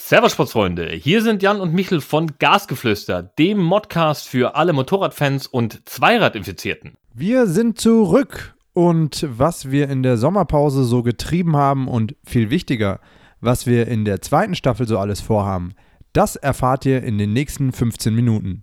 Servus Sportsfreunde, hier sind Jan und Michel von Gasgeflüster, dem Modcast für alle Motorradfans und Zweiradinfizierten. Wir sind zurück und was wir in der Sommerpause so getrieben haben und viel wichtiger, was wir in der zweiten Staffel so alles vorhaben, das erfahrt ihr in den nächsten 15 Minuten.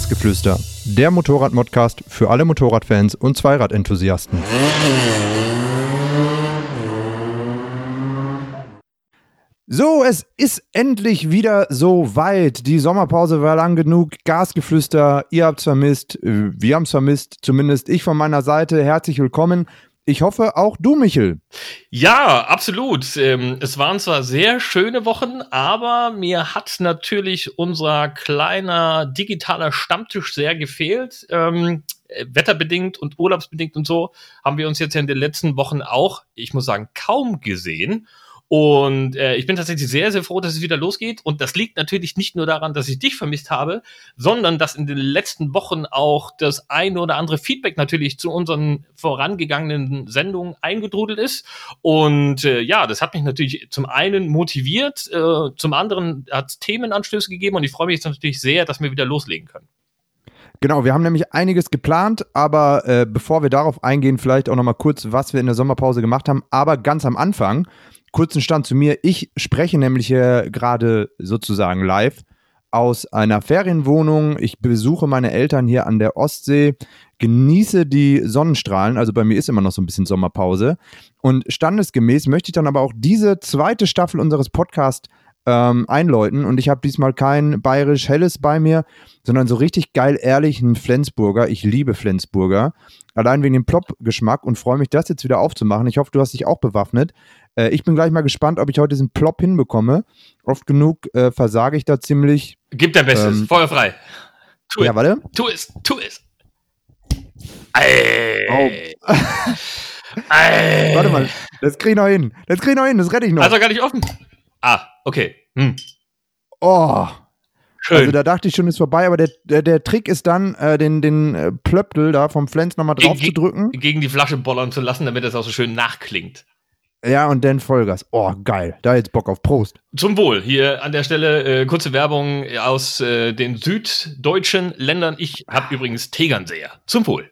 Gasgeflüster, der Motorrad-Modcast für alle Motorradfans und Zweiradenthusiasten. So, es ist endlich wieder so weit. Die Sommerpause war lang genug. Gasgeflüster, ihr habt's vermisst, wir haben's vermisst, zumindest ich von meiner Seite. Herzlich willkommen. Ich hoffe, auch du, Michel. Ja, absolut. Ähm, es waren zwar sehr schöne Wochen, aber mir hat natürlich unser kleiner digitaler Stammtisch sehr gefehlt. Ähm, wetterbedingt und urlaubsbedingt und so haben wir uns jetzt in den letzten Wochen auch, ich muss sagen, kaum gesehen. Und äh, ich bin tatsächlich sehr, sehr froh, dass es wieder losgeht. Und das liegt natürlich nicht nur daran, dass ich dich vermisst habe, sondern dass in den letzten Wochen auch das eine oder andere Feedback natürlich zu unseren vorangegangenen Sendungen eingedrudelt ist. Und äh, ja, das hat mich natürlich zum einen motiviert, äh, zum anderen hat es Themenanstöße gegeben und ich freue mich jetzt natürlich sehr, dass wir wieder loslegen können. Genau, wir haben nämlich einiges geplant, aber äh, bevor wir darauf eingehen, vielleicht auch nochmal kurz, was wir in der Sommerpause gemacht haben. Aber ganz am Anfang kurzen Stand zu mir. Ich spreche nämlich hier gerade sozusagen live aus einer Ferienwohnung. Ich besuche meine Eltern hier an der Ostsee, genieße die Sonnenstrahlen. Also bei mir ist immer noch so ein bisschen Sommerpause. Und standesgemäß möchte ich dann aber auch diese zweite Staffel unseres Podcasts ähm, einläuten. Und ich habe diesmal kein bayerisch Helles bei mir, sondern so richtig geil ehrlich einen Flensburger. Ich liebe Flensburger. Allein wegen dem Plop-Geschmack und freue mich, das jetzt wieder aufzumachen. Ich hoffe, du hast dich auch bewaffnet. Äh, ich bin gleich mal gespannt, ob ich heute diesen Plop hinbekomme. Oft genug äh, versage ich da ziemlich. Gib dein Bestes, ähm, Feuer frei. Tu ja, es. warte. Tu es, tu es. Ey. Oh. Ey. Warte mal, das krieg ich noch hin. Das krieg ich noch hin, das rette ich noch. Also gar nicht offen. Ah, okay. Hm. Oh. Schön. Also da dachte ich schon, ist vorbei, aber der, der, der Trick ist dann, äh, den, den äh, Plöptel da vom Flens nochmal drauf Ge zu drücken. Gegen die Flasche bollern zu lassen, damit das auch so schön nachklingt. Ja, und dann Vollgas. Oh, geil. Da jetzt Bock auf Prost. Zum Wohl. Hier an der Stelle äh, kurze Werbung aus äh, den süddeutschen Ländern. Ich habe übrigens Tegernseher. Zum Wohl.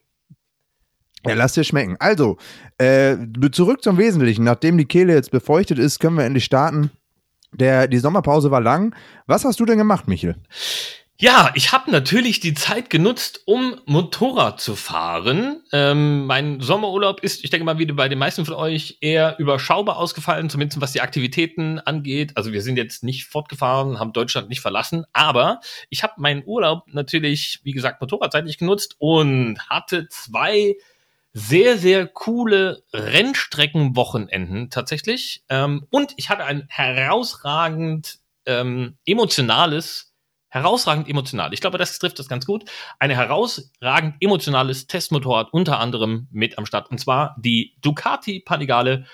Ja, lass dir schmecken. Also, äh, zurück zum Wesentlichen. Nachdem die Kehle jetzt befeuchtet ist, können wir endlich starten. Der, die Sommerpause war lang. Was hast du denn gemacht, Michel? Ja, ich habe natürlich die Zeit genutzt, um Motorrad zu fahren. Ähm, mein Sommerurlaub ist, ich denke mal, wieder bei den meisten von euch eher überschaubar ausgefallen, zumindest was die Aktivitäten angeht. Also wir sind jetzt nicht fortgefahren, haben Deutschland nicht verlassen, aber ich habe meinen Urlaub natürlich, wie gesagt, motorradseitig genutzt und hatte zwei sehr, sehr coole Rennstreckenwochenenden tatsächlich. Ähm, und ich hatte ein herausragend ähm, emotionales herausragend emotional. Ich glaube, das trifft das ganz gut. Ein herausragend emotionales Testmotorrad unter anderem mit am Start. Und zwar die Ducati Panigale.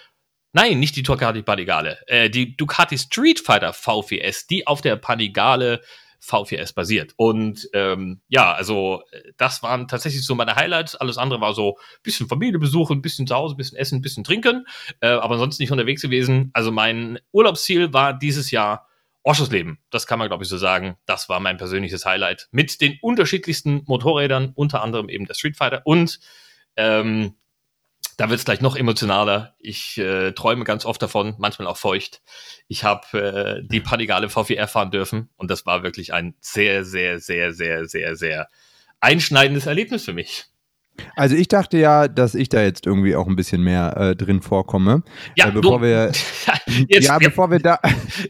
Nein, nicht die Ducati Panigale. Äh, die Ducati Street Fighter V4S, die auf der Panigale V4S basiert. Und ähm, ja, also das waren tatsächlich so meine Highlights. Alles andere war so ein bisschen Familie ein bisschen zu Hause, ein bisschen essen, ein bisschen trinken. Äh, aber sonst nicht unterwegs gewesen. Also mein Urlaubsziel war dieses Jahr Oschersleben, das kann man, glaube ich, so sagen. Das war mein persönliches Highlight. Mit den unterschiedlichsten Motorrädern, unter anderem eben der Street Fighter. Und ähm, da wird es gleich noch emotionaler. Ich äh, träume ganz oft davon, manchmal auch feucht. Ich habe äh, die Panigale V4R fahren dürfen und das war wirklich ein sehr, sehr, sehr, sehr, sehr, sehr einschneidendes Erlebnis für mich. Also ich dachte ja, dass ich da jetzt irgendwie auch ein bisschen mehr äh, drin vorkomme. Ja, äh, bevor du, wir jetzt, ja, bevor wir da.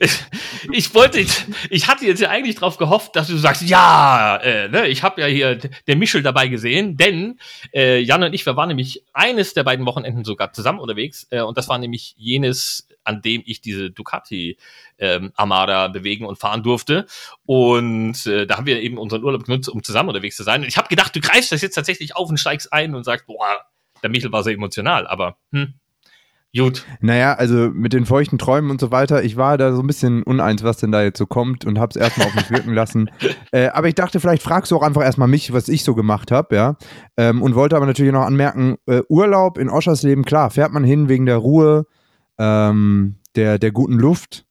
ich wollte, ich hatte jetzt ja eigentlich darauf gehofft, dass du sagst, ja, äh, ne, ich habe ja hier der Michel dabei gesehen, denn äh, Jan und ich, wir waren nämlich eines der beiden Wochenenden sogar zusammen unterwegs äh, und das war nämlich jenes an dem ich diese Ducati ähm, Armada bewegen und fahren durfte. Und äh, da haben wir eben unseren Urlaub genutzt, um zusammen unterwegs zu sein. Und ich habe gedacht, du greifst das jetzt tatsächlich auf und steigst ein und sagst, boah, der Michel war sehr emotional, aber hm, Gut. Naja, also mit den feuchten Träumen und so weiter, ich war da so ein bisschen uneins, was denn da jetzt so kommt und hab's erstmal auf mich wirken lassen. Äh, aber ich dachte, vielleicht fragst du auch einfach erstmal mich, was ich so gemacht habe, ja. Ähm, und wollte aber natürlich noch anmerken, äh, Urlaub in Oschersleben, klar, fährt man hin wegen der Ruhe, ähm, der, der guten Luft,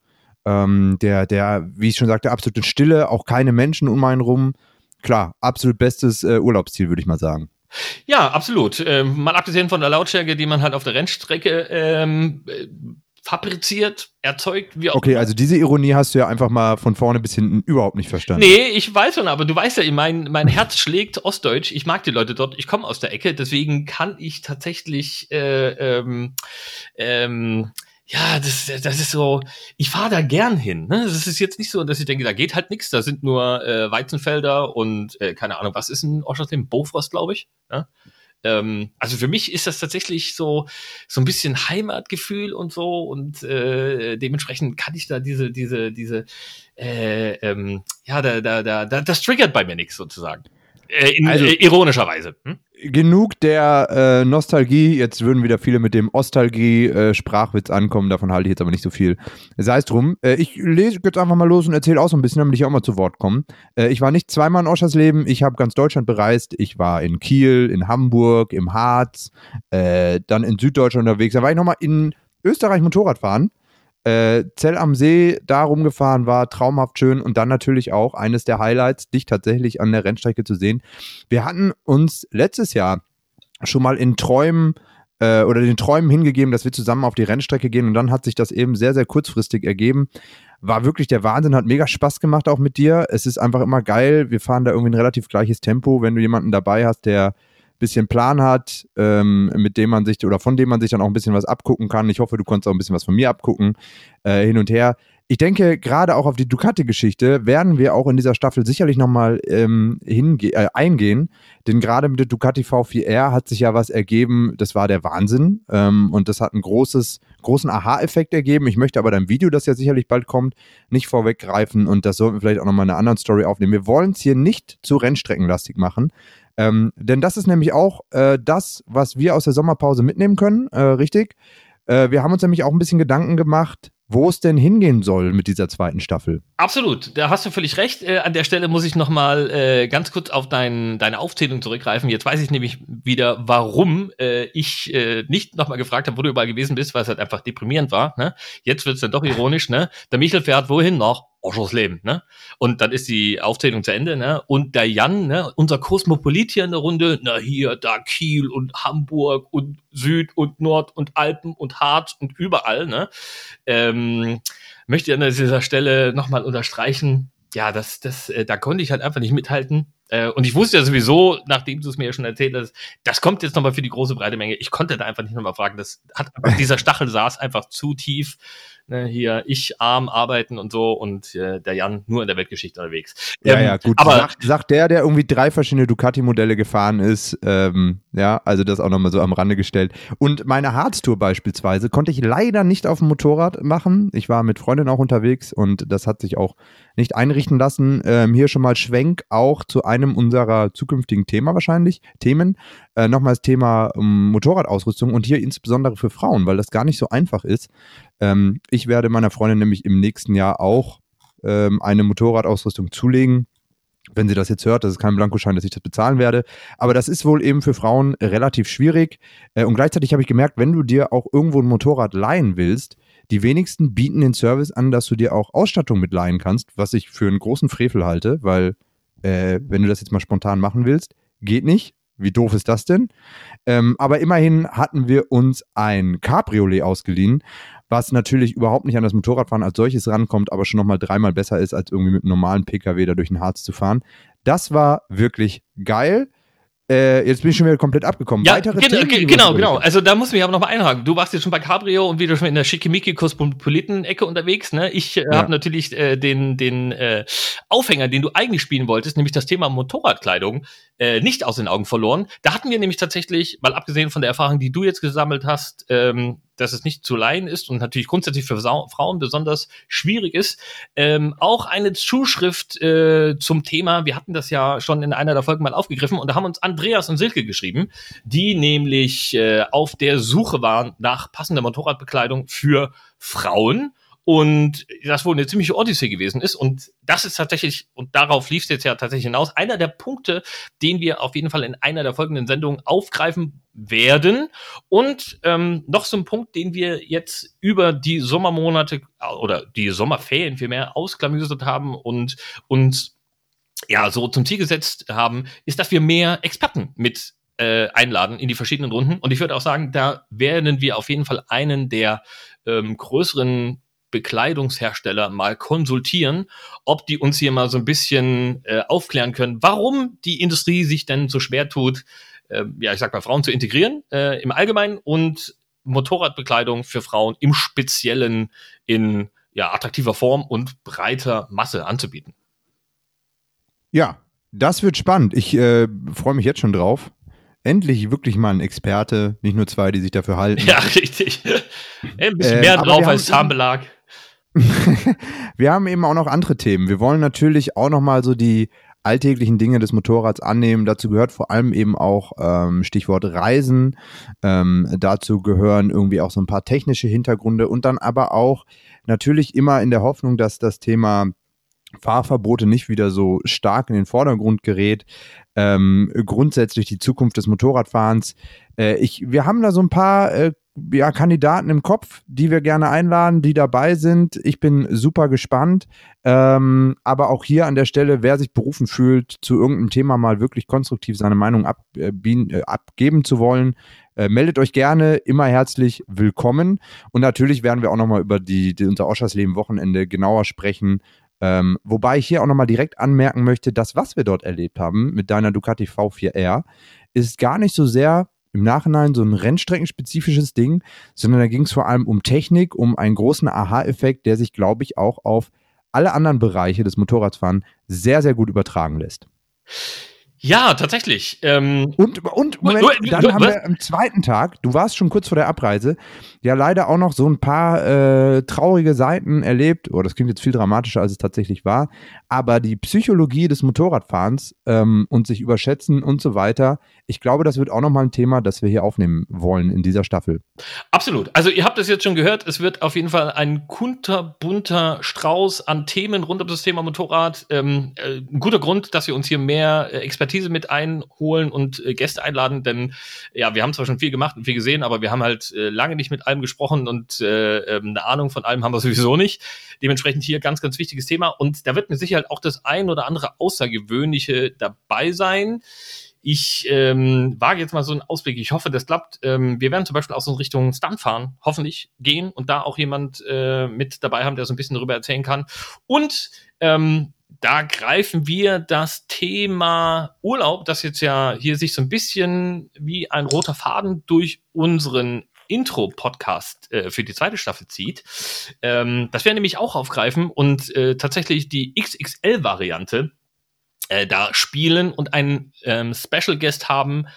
ähm, der, der, wie ich schon sagte, absolute Stille, auch keine Menschen um einen rum. Klar, absolut bestes äh, Urlaubsziel, würde ich mal sagen. Ja, absolut. Ähm, mal abgesehen von der Lautstärke, die man halt auf der Rennstrecke ähm, äh, fabriziert, erzeugt, wie auch Okay, also diese Ironie hast du ja einfach mal von vorne bis hinten überhaupt nicht verstanden. Nee, ich weiß schon, aber du weißt ja, mein, mein Herz schlägt Ostdeutsch. Ich mag die Leute dort, ich komme aus der Ecke, deswegen kann ich tatsächlich äh, ähm, ähm, ja, das, das ist so, ich fahre da gern hin. Ne? Das ist jetzt nicht so, dass ich denke, da geht halt nichts, da sind nur äh, Weizenfelder und äh, keine Ahnung, was ist ein Oschersleben? Bofrost, glaube ich. Ja? Ähm, also für mich ist das tatsächlich so, so ein bisschen Heimatgefühl und so und äh, dementsprechend kann ich da diese, diese, diese, äh, ähm, ja, da, da, da, da, das triggert bei mir nichts sozusagen. Äh, in, also, äh, ironischerweise. Hm? Genug der äh, Nostalgie. Jetzt würden wieder viele mit dem Ostalgie-Sprachwitz äh, ankommen. Davon halte ich jetzt aber nicht so viel. Sei es drum. Äh, ich lese jetzt einfach mal los und erzähle auch so ein bisschen, damit ich auch mal zu Wort komme. Äh, ich war nicht zweimal in Oschersleben. Ich habe ganz Deutschland bereist. Ich war in Kiel, in Hamburg, im Harz, äh, dann in Süddeutschland unterwegs. Dann war ich nochmal in Österreich Motorrad fahren. Äh, Zell am See da rumgefahren war, traumhaft schön und dann natürlich auch eines der Highlights, dich tatsächlich an der Rennstrecke zu sehen. Wir hatten uns letztes Jahr schon mal in Träumen äh, oder den Träumen hingegeben, dass wir zusammen auf die Rennstrecke gehen und dann hat sich das eben sehr, sehr kurzfristig ergeben. War wirklich der Wahnsinn, hat mega Spaß gemacht auch mit dir. Es ist einfach immer geil. Wir fahren da irgendwie ein relativ gleiches Tempo. Wenn du jemanden dabei hast, der bisschen Plan hat, ähm, mit dem man sich oder von dem man sich dann auch ein bisschen was abgucken kann. Ich hoffe, du konntest auch ein bisschen was von mir abgucken, äh, hin und her. Ich denke, gerade auch auf die Ducati-Geschichte werden wir auch in dieser Staffel sicherlich nochmal ähm, äh, eingehen. Denn gerade mit der Ducati V4R hat sich ja was ergeben, das war der Wahnsinn. Ähm, und das hat einen großes, großen Aha-Effekt ergeben. Ich möchte aber dein Video, das ja sicherlich bald kommt, nicht vorweggreifen. Und das sollten wir vielleicht auch nochmal in einer anderen Story aufnehmen. Wir wollen es hier nicht zu Rennstreckenlastig machen. Ähm, denn das ist nämlich auch äh, das, was wir aus der Sommerpause mitnehmen können, äh, richtig? Äh, wir haben uns nämlich auch ein bisschen Gedanken gemacht, wo es denn hingehen soll mit dieser zweiten Staffel. Absolut, da hast du völlig recht. Äh, an der Stelle muss ich noch mal äh, ganz kurz auf dein, deine Aufzählung zurückgreifen. Jetzt weiß ich nämlich wieder, warum äh, ich äh, nicht noch mal gefragt habe, wo du überall gewesen bist, weil es halt einfach deprimierend war. Ne? Jetzt wird es dann doch ironisch. Ne? Der Michel fährt wohin noch? Leben, ne? Und dann ist die Aufzählung zu Ende, ne? Und der Jan, ne, unser Kosmopolit hier in der Runde, na hier, da Kiel und Hamburg und Süd und Nord und Alpen und Harz und überall, ne? Ähm, möchte ich an dieser Stelle nochmal unterstreichen, ja, das, das, äh, da konnte ich halt einfach nicht mithalten. Äh, und ich wusste ja sowieso, nachdem du es mir ja schon erzählt hast, das kommt jetzt nochmal für die große breite Menge. Ich konnte da einfach nicht nochmal fragen. Das hat dieser Stachel saß einfach zu tief ne, hier ich arm arbeiten und so und äh, der Jan nur in der Weltgeschichte unterwegs. Ja, ähm, ja, gut. Aber sagt, sagt der, der irgendwie drei verschiedene Ducati-Modelle gefahren ist, ähm, ja, also das auch nochmal so am Rande gestellt. Und meine Harztour beispielsweise konnte ich leider nicht auf dem Motorrad machen. Ich war mit Freundin auch unterwegs und das hat sich auch nicht einrichten lassen. Ähm, hier schon mal Schwenk auch zu einem unserer zukünftigen Thema wahrscheinlich, Themen. Äh, Nochmal das Thema ähm, Motorradausrüstung und hier insbesondere für Frauen, weil das gar nicht so einfach ist. Ähm, ich werde meiner Freundin nämlich im nächsten Jahr auch ähm, eine Motorradausrüstung zulegen. Wenn sie das jetzt hört, das ist kein Blankoschein, dass ich das bezahlen werde. Aber das ist wohl eben für Frauen relativ schwierig. Äh, und gleichzeitig habe ich gemerkt, wenn du dir auch irgendwo ein Motorrad leihen willst, die wenigsten bieten den Service an, dass du dir auch Ausstattung mit leihen kannst, was ich für einen großen Frevel halte, weil äh, wenn du das jetzt mal spontan machen willst, geht nicht. Wie doof ist das denn? Ähm, aber immerhin hatten wir uns ein Cabriolet ausgeliehen, was natürlich überhaupt nicht an das Motorradfahren als solches rankommt, aber schon nochmal dreimal besser ist, als irgendwie mit einem normalen Pkw da durch den Harz zu fahren. Das war wirklich geil. Äh, jetzt bin ich schon wieder komplett abgekommen. Ja, Weitere gen Themen, genau, genau. Also da muss ich aber nochmal einhaken. Du warst jetzt schon bei Cabrio und wieder schon in der Schickimicki-Kosmopoliten-Ecke unterwegs. Ne? Ich äh, ja. habe natürlich äh, den, den äh, Aufhänger, den du eigentlich spielen wolltest, nämlich das Thema Motorradkleidung, äh, nicht aus den Augen verloren. Da hatten wir nämlich tatsächlich, mal abgesehen von der Erfahrung, die du jetzt gesammelt hast, ähm, dass es nicht zu leihen ist und natürlich grundsätzlich für Sa Frauen besonders schwierig ist. Ähm, auch eine Zuschrift äh, zum Thema, wir hatten das ja schon in einer der Folgen mal aufgegriffen und da haben uns Andreas und Silke geschrieben, die nämlich äh, auf der Suche waren nach passender Motorradbekleidung für Frauen und das wohl eine ziemliche Odyssee gewesen ist. Und das ist tatsächlich, und darauf lief es jetzt ja tatsächlich hinaus, einer der Punkte, den wir auf jeden Fall in einer der folgenden Sendungen aufgreifen werden. Und ähm, noch so ein Punkt, den wir jetzt über die Sommermonate oder die Sommerferien vielmehr ausklamüsert haben und uns ja so zum Ziel gesetzt haben, ist, dass wir mehr Experten mit äh, einladen in die verschiedenen Runden. Und ich würde auch sagen, da werden wir auf jeden Fall einen der ähm, größeren Bekleidungshersteller mal konsultieren, ob die uns hier mal so ein bisschen äh, aufklären können, warum die Industrie sich denn so schwer tut, äh, ja, ich sag mal, Frauen zu integrieren äh, im Allgemeinen und Motorradbekleidung für Frauen im Speziellen in ja, attraktiver Form und breiter Masse anzubieten. Ja, das wird spannend. Ich äh, freue mich jetzt schon drauf. Endlich wirklich mal ein Experte, nicht nur zwei, die sich dafür halten. Ja, richtig. Ein bisschen mehr äh, drauf als Zahnbelag. wir haben eben auch noch andere Themen. Wir wollen natürlich auch noch mal so die alltäglichen Dinge des Motorrads annehmen. Dazu gehört vor allem eben auch ähm, Stichwort Reisen. Ähm, dazu gehören irgendwie auch so ein paar technische Hintergründe und dann aber auch natürlich immer in der Hoffnung, dass das Thema Fahrverbote nicht wieder so stark in den Vordergrund gerät. Ähm, grundsätzlich die Zukunft des Motorradfahrens. Äh, ich, wir haben da so ein paar äh, ja, Kandidaten im Kopf, die wir gerne einladen, die dabei sind. Ich bin super gespannt. Ähm, aber auch hier an der Stelle, wer sich berufen fühlt, zu irgendeinem Thema mal wirklich konstruktiv seine Meinung ab, äh, äh, abgeben zu wollen, äh, meldet euch gerne, immer herzlich willkommen. Und natürlich werden wir auch nochmal über die, die unser Oschersleben-Wochenende genauer sprechen. Ähm, wobei ich hier auch nochmal direkt anmerken möchte, das, was wir dort erlebt haben mit deiner Ducati V4R, ist gar nicht so sehr im Nachhinein so ein rennstreckenspezifisches Ding, sondern da ging es vor allem um Technik, um einen großen Aha-Effekt, der sich, glaube ich, auch auf alle anderen Bereiche des Motorradfahren sehr, sehr gut übertragen lässt. Ja, tatsächlich. Ähm, und, und Moment, dann haben wir am zweiten Tag, du warst schon kurz vor der Abreise, ja leider auch noch so ein paar äh, traurige Seiten erlebt. Oh, das klingt jetzt viel dramatischer, als es tatsächlich war. Aber die Psychologie des Motorradfahrens ähm, und sich überschätzen und so weiter, ich glaube, das wird auch nochmal ein Thema, das wir hier aufnehmen wollen in dieser Staffel. Absolut. Also ihr habt es jetzt schon gehört, es wird auf jeden Fall ein kunterbunter Strauß an Themen rund um das Thema Motorrad. Ähm, äh, ein guter Grund, dass wir uns hier mehr äh, Expertise Expertise mit einholen und äh, Gäste einladen, denn ja, wir haben zwar schon viel gemacht und viel gesehen, aber wir haben halt äh, lange nicht mit allem gesprochen und äh, ähm, eine Ahnung von allem haben wir sowieso nicht. Dementsprechend hier ganz, ganz wichtiges Thema und da wird mir sicher auch das ein oder andere Außergewöhnliche dabei sein. Ich ähm, wage jetzt mal so einen Ausblick. Ich hoffe, das klappt. Ähm, wir werden zum Beispiel auch so in Richtung Stuntfahren hoffentlich gehen und da auch jemand äh, mit dabei haben, der so ein bisschen darüber erzählen kann. Und ähm, da greifen wir das Thema Urlaub, das jetzt ja hier sich so ein bisschen wie ein roter Faden durch unseren Intro-Podcast äh, für die zweite Staffel zieht. Ähm, das werden nämlich auch aufgreifen und äh, tatsächlich die XXL-Variante äh, da spielen und einen ähm, Special Guest haben,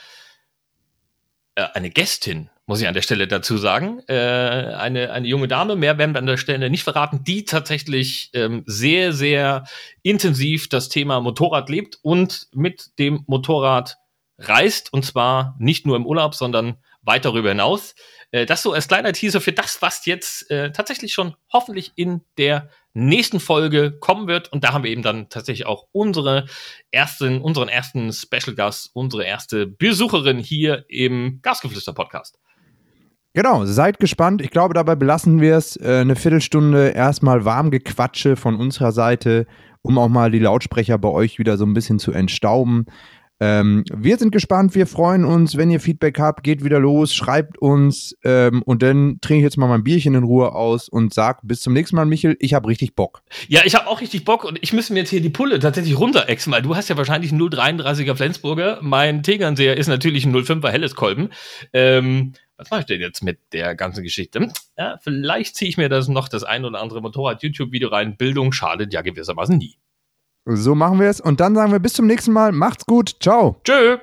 äh, eine Gästin, muss ich an der Stelle dazu sagen. Äh, eine, eine junge Dame, mehr werden wir an der Stelle nicht verraten, die tatsächlich ähm, sehr, sehr intensiv das Thema Motorrad lebt und mit dem Motorrad reist. Und zwar nicht nur im Urlaub, sondern weit darüber hinaus. Äh, das so als kleiner Teaser für das, was jetzt äh, tatsächlich schon hoffentlich in der nächsten Folge kommen wird. Und da haben wir eben dann tatsächlich auch unsere ersten, unseren ersten Special Gast, unsere erste Besucherin hier im Gasgeflüster Podcast. Genau, seid gespannt. Ich glaube, dabei belassen wir es. Äh, eine Viertelstunde erstmal warm Gequatsche von unserer Seite, um auch mal die Lautsprecher bei euch wieder so ein bisschen zu entstauben. Ähm, wir sind gespannt, wir freuen uns. Wenn ihr Feedback habt, geht wieder los, schreibt uns ähm, und dann trinke ich jetzt mal mein Bierchen in Ruhe aus und sag bis zum nächsten Mal, Michel, ich habe richtig Bock. Ja, ich habe auch richtig Bock und ich müsste mir jetzt hier die Pulle tatsächlich runterexen, weil du hast ja wahrscheinlich einen 033er Flensburger. Mein Tegernseher ist natürlich ein 05er Helleskolben. Ähm, was mache ich denn jetzt mit der ganzen Geschichte? Ja, vielleicht ziehe ich mir das noch das ein oder andere Motorrad-YouTube-Video rein. Bildung schadet ja gewissermaßen nie. So machen wir es. Und dann sagen wir bis zum nächsten Mal. Macht's gut. Ciao. Tschö.